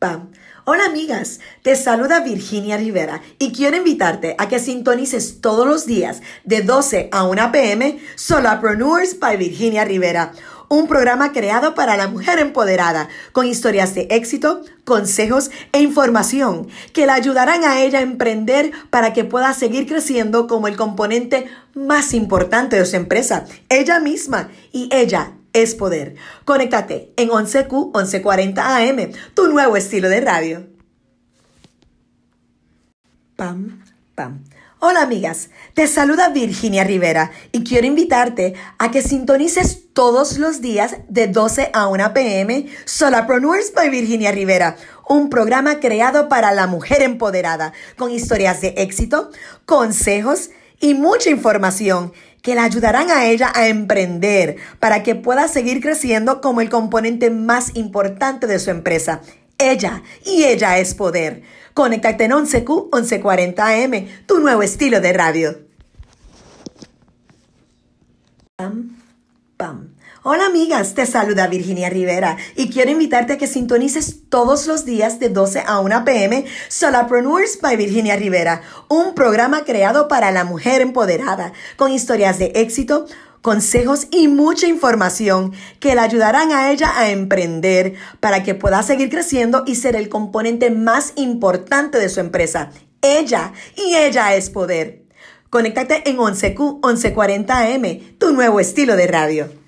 Pam. Hola amigas, te saluda Virginia Rivera y quiero invitarte a que sintonices todos los días de 12 a 1 pm Solapreneurs by Virginia Rivera, un programa creado para la mujer empoderada con historias de éxito, consejos e información que la ayudarán a ella a emprender para que pueda seguir creciendo como el componente más importante de su empresa, ella misma y ella es poder. Conéctate en 11Q 1140 AM, tu nuevo estilo de radio. Pam, pam. Hola amigas, te saluda Virginia Rivera y quiero invitarte a que sintonices todos los días de 12 a 1 pm Solapreneurs by Virginia Rivera, un programa creado para la mujer empoderada con historias de éxito, consejos y mucha información que la ayudarán a ella a emprender para que pueda seguir creciendo como el componente más importante de su empresa. Ella y ella es poder. Conéctate en 11Q 1140 AM, tu nuevo estilo de radio. Pam, pam. Hola amigas, te saluda Virginia Rivera y quiero invitarte a que sintonices todos los días de 12 a 1 pm Solapreneurs by Virginia Rivera, un programa creado para la mujer empoderada, con historias de éxito, consejos y mucha información que le ayudarán a ella a emprender para que pueda seguir creciendo y ser el componente más importante de su empresa. Ella y ella es poder. Conéctate en 11Q 1140 AM, tu nuevo estilo de radio.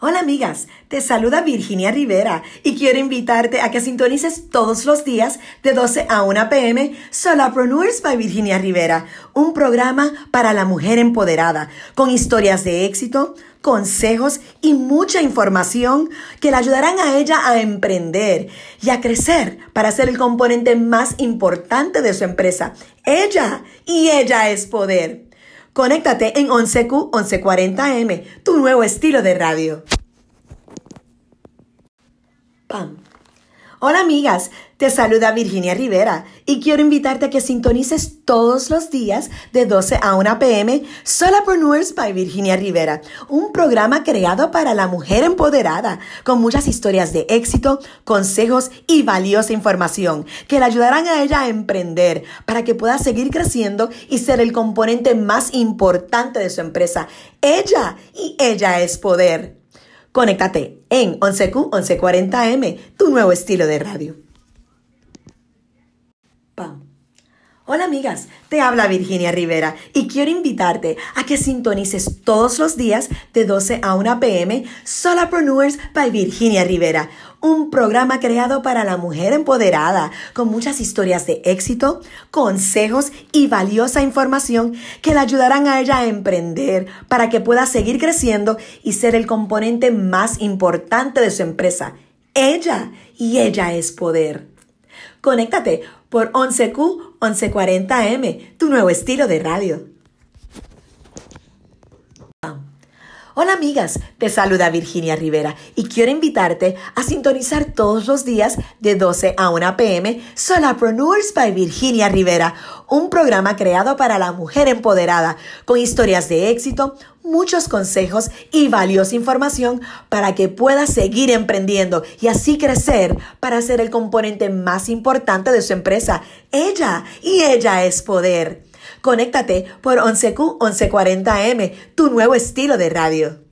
Hola amigas, te saluda Virginia Rivera y quiero invitarte a que sintonices todos los días de 12 a 1 pm Solapreneurs by Virginia Rivera, un programa para la mujer empoderada, con historias de éxito, consejos y mucha información que le ayudarán a ella a emprender y a crecer para ser el componente más importante de su empresa. Ella y ella es poder. Conéctate en 11Q 1140M, tu nuevo estilo de radio. Pam. Hola amigas, te saluda Virginia Rivera y quiero invitarte a que sintonices todos los días de 12 a 1 pm Solapreneurs by Virginia Rivera, un programa creado para la mujer empoderada, con muchas historias de éxito, consejos y valiosa información que le ayudarán a ella a emprender para que pueda seguir creciendo y ser el componente más importante de su empresa. Ella y ella es poder. Conéctate en 11Q 1140M, tu nuevo estilo de radio. Hola amigas, te habla Virginia Rivera y quiero invitarte a que sintonices todos los días de 12 a 1 pm Solapreneurs by Virginia Rivera, un programa creado para la mujer empoderada con muchas historias de éxito, consejos y valiosa información que le ayudarán a ella a emprender para que pueda seguir creciendo y ser el componente más importante de su empresa. Ella y ella es poder. Conéctate por 11Q 1140M, tu nuevo estilo de radio. Hola amigas, te saluda Virginia Rivera y quiero invitarte a sintonizar todos los días de 12 a 1 pm Solapreneurs by Virginia Rivera, un programa creado para la mujer empoderada con historias de éxito, muchos consejos y valiosa información para que puedas seguir emprendiendo y así crecer para ser el componente más importante de su empresa. Ella y ella es poder. Conéctate por 11Q 1140M, tu nuevo estilo de radio.